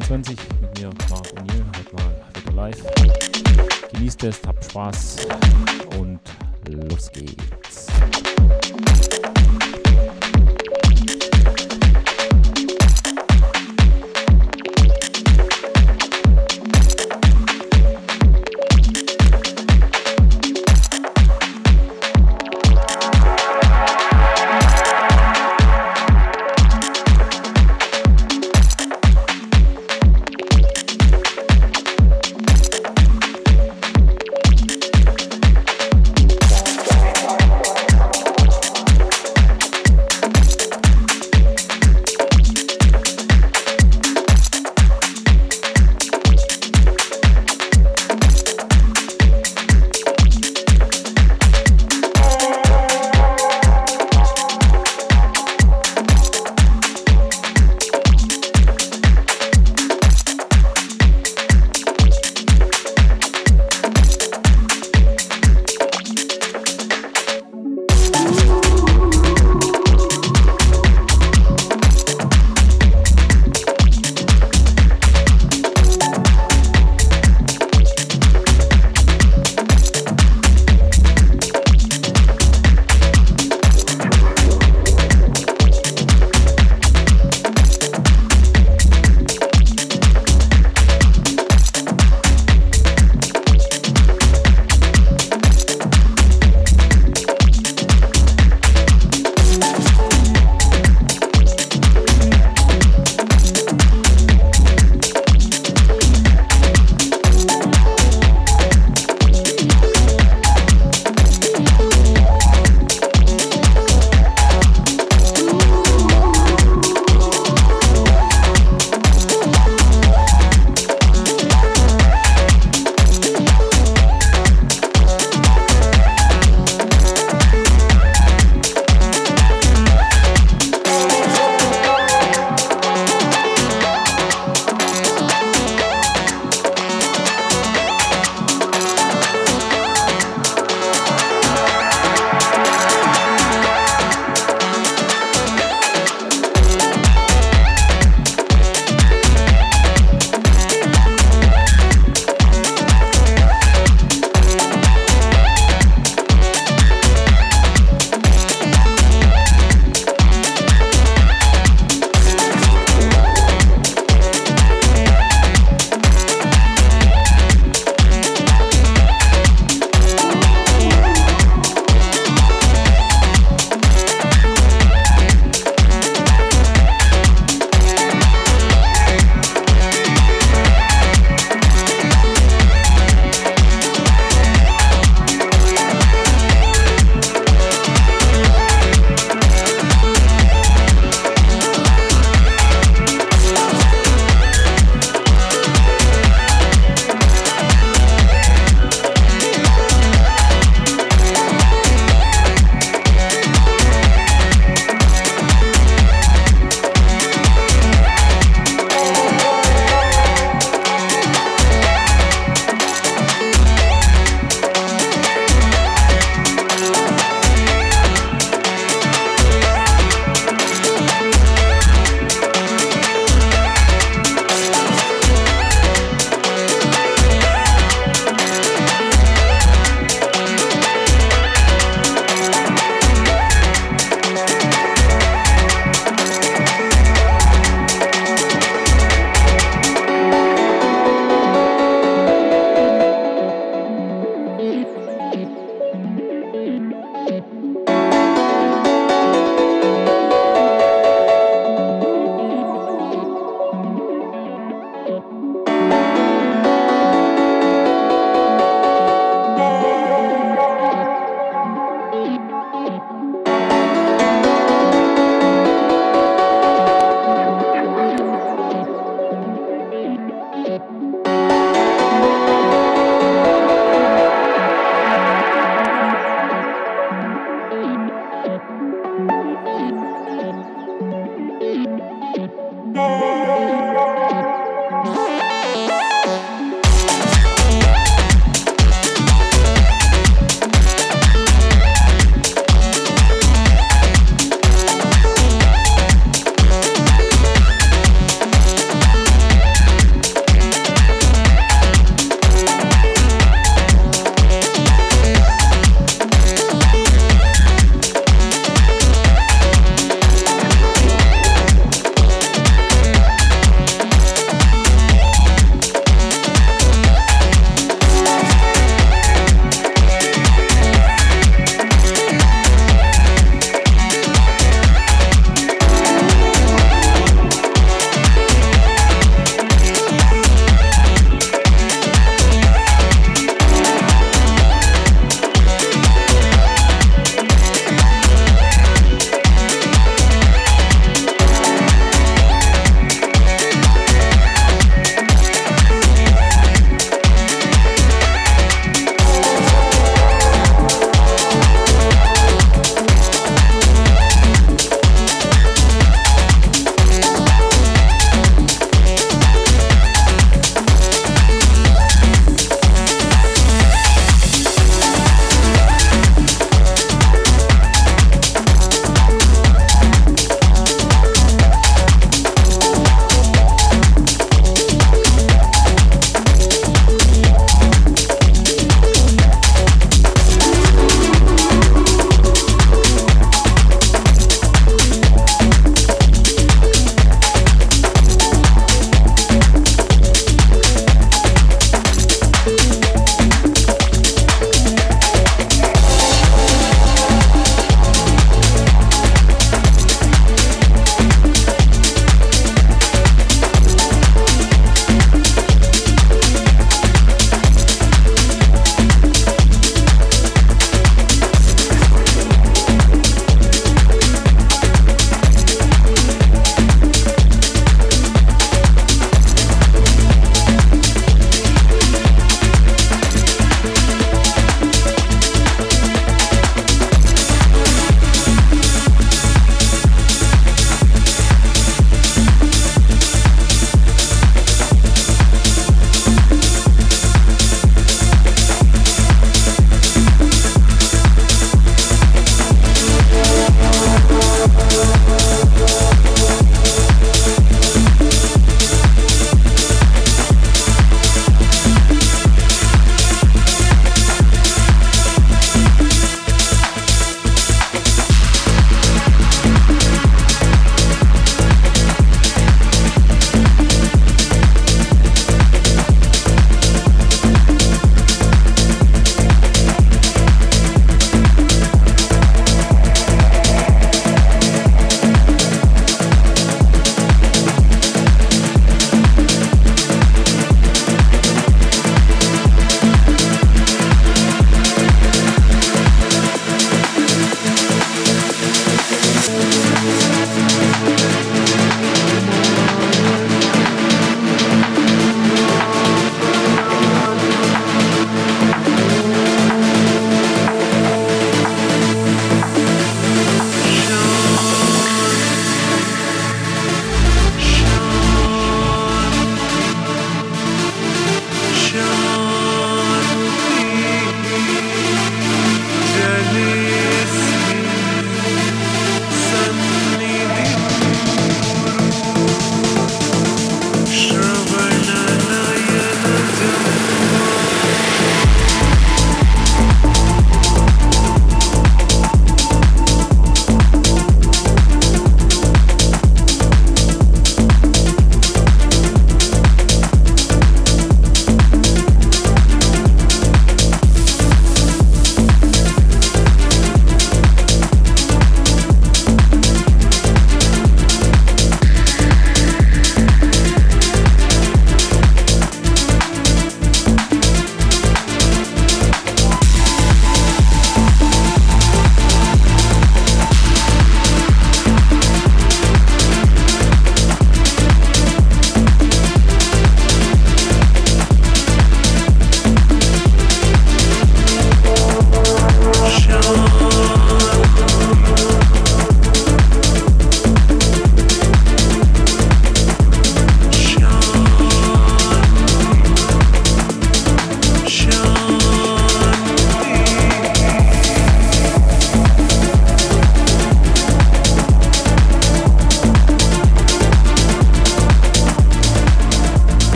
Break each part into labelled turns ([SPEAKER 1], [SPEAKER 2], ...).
[SPEAKER 1] 22 mit mir, Marc O'Neill, heute mal wieder live. Genießt es, habt Spaß.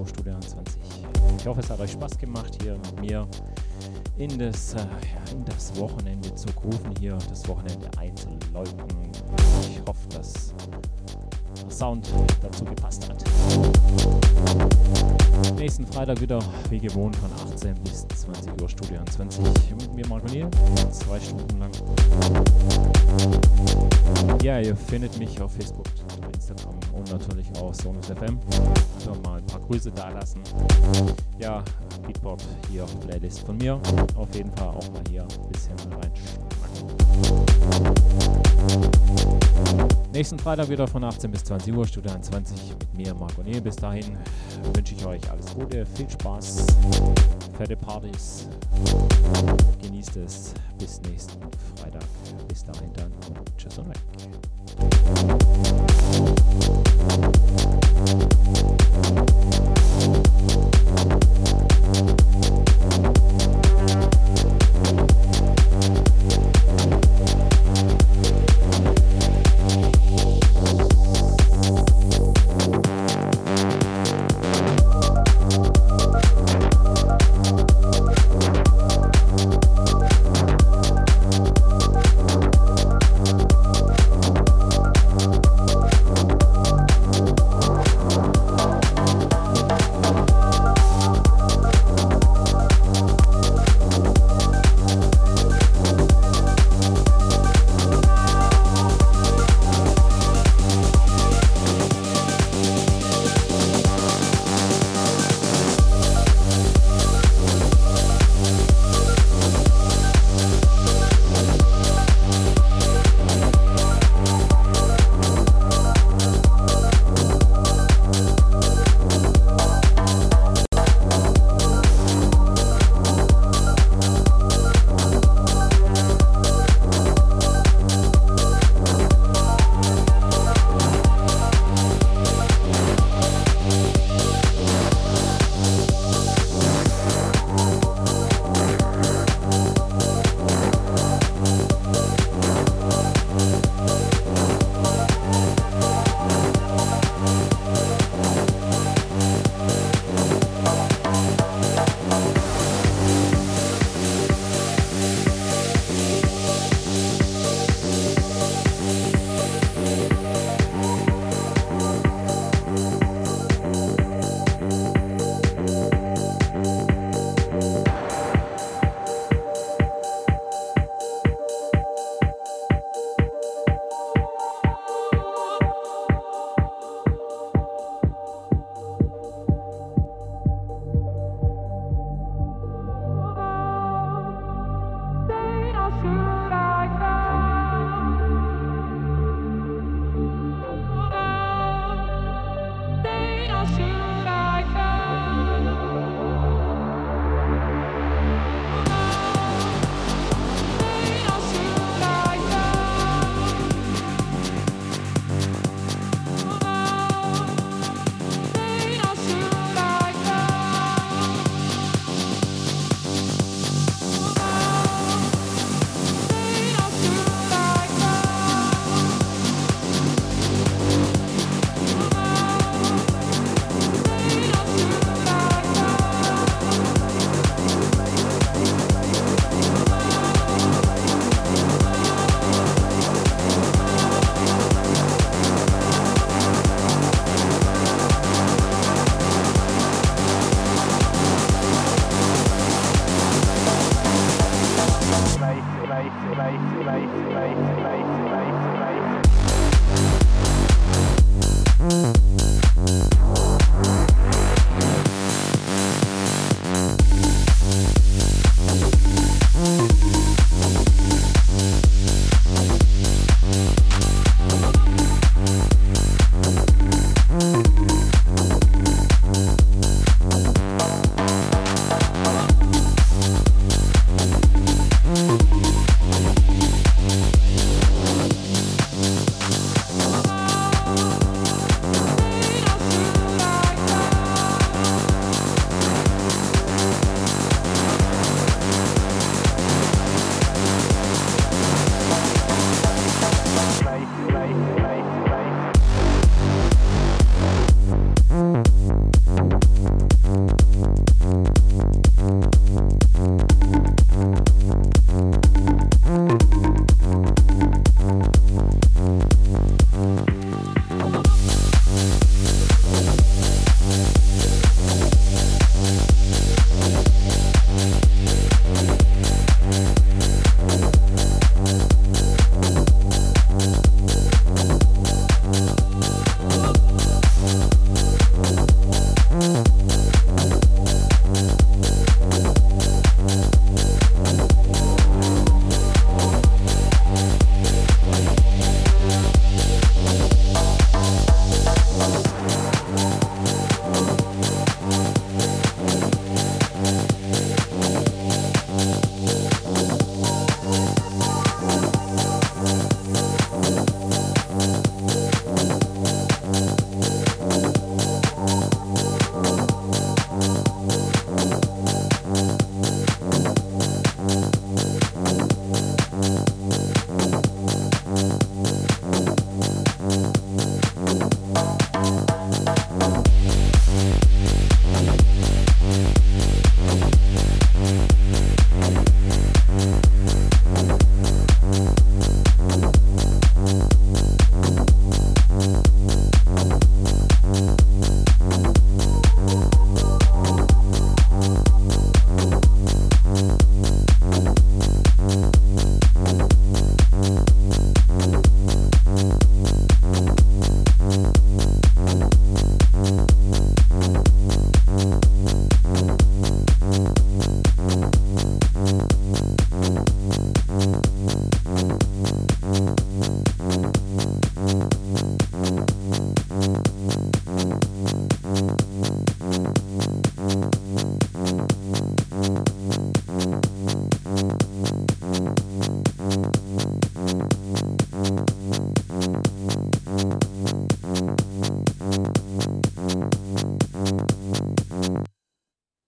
[SPEAKER 1] in meiner Show Studio 21. Ich hoffe, es hat euch Spaß gemacht, hier mit mir in das, äh, in das Wochenende zu rufen, hier das Wochenende einzuläuten. Ich hoffe, dass der Sound dazu gepasst hat. Nächsten Freitag wieder, wie gewohnt, von 18 bis 20 Uhr Studio 21 mit mir, Marco Niel, zwei Stunden lang. Ja, ihr findet mich auf Facebook, Instagram und natürlich auch Sonus FM. Also mal ein paar Grüße da lassen. Ja, Beatport hier Playlist von mir. Auf jeden Fall auch mal hier ein bisschen reinschnacken. Nächsten Freitag wieder von 18 bis 20 Uhr, Studio 21 mit mir, Marco Nehl. Bis dahin wünsche ich euch alles Gute, viel Spaß, fette Partys. Genießt es. Bis nächsten Freitag. Bis dahin dann und tschüss und weg.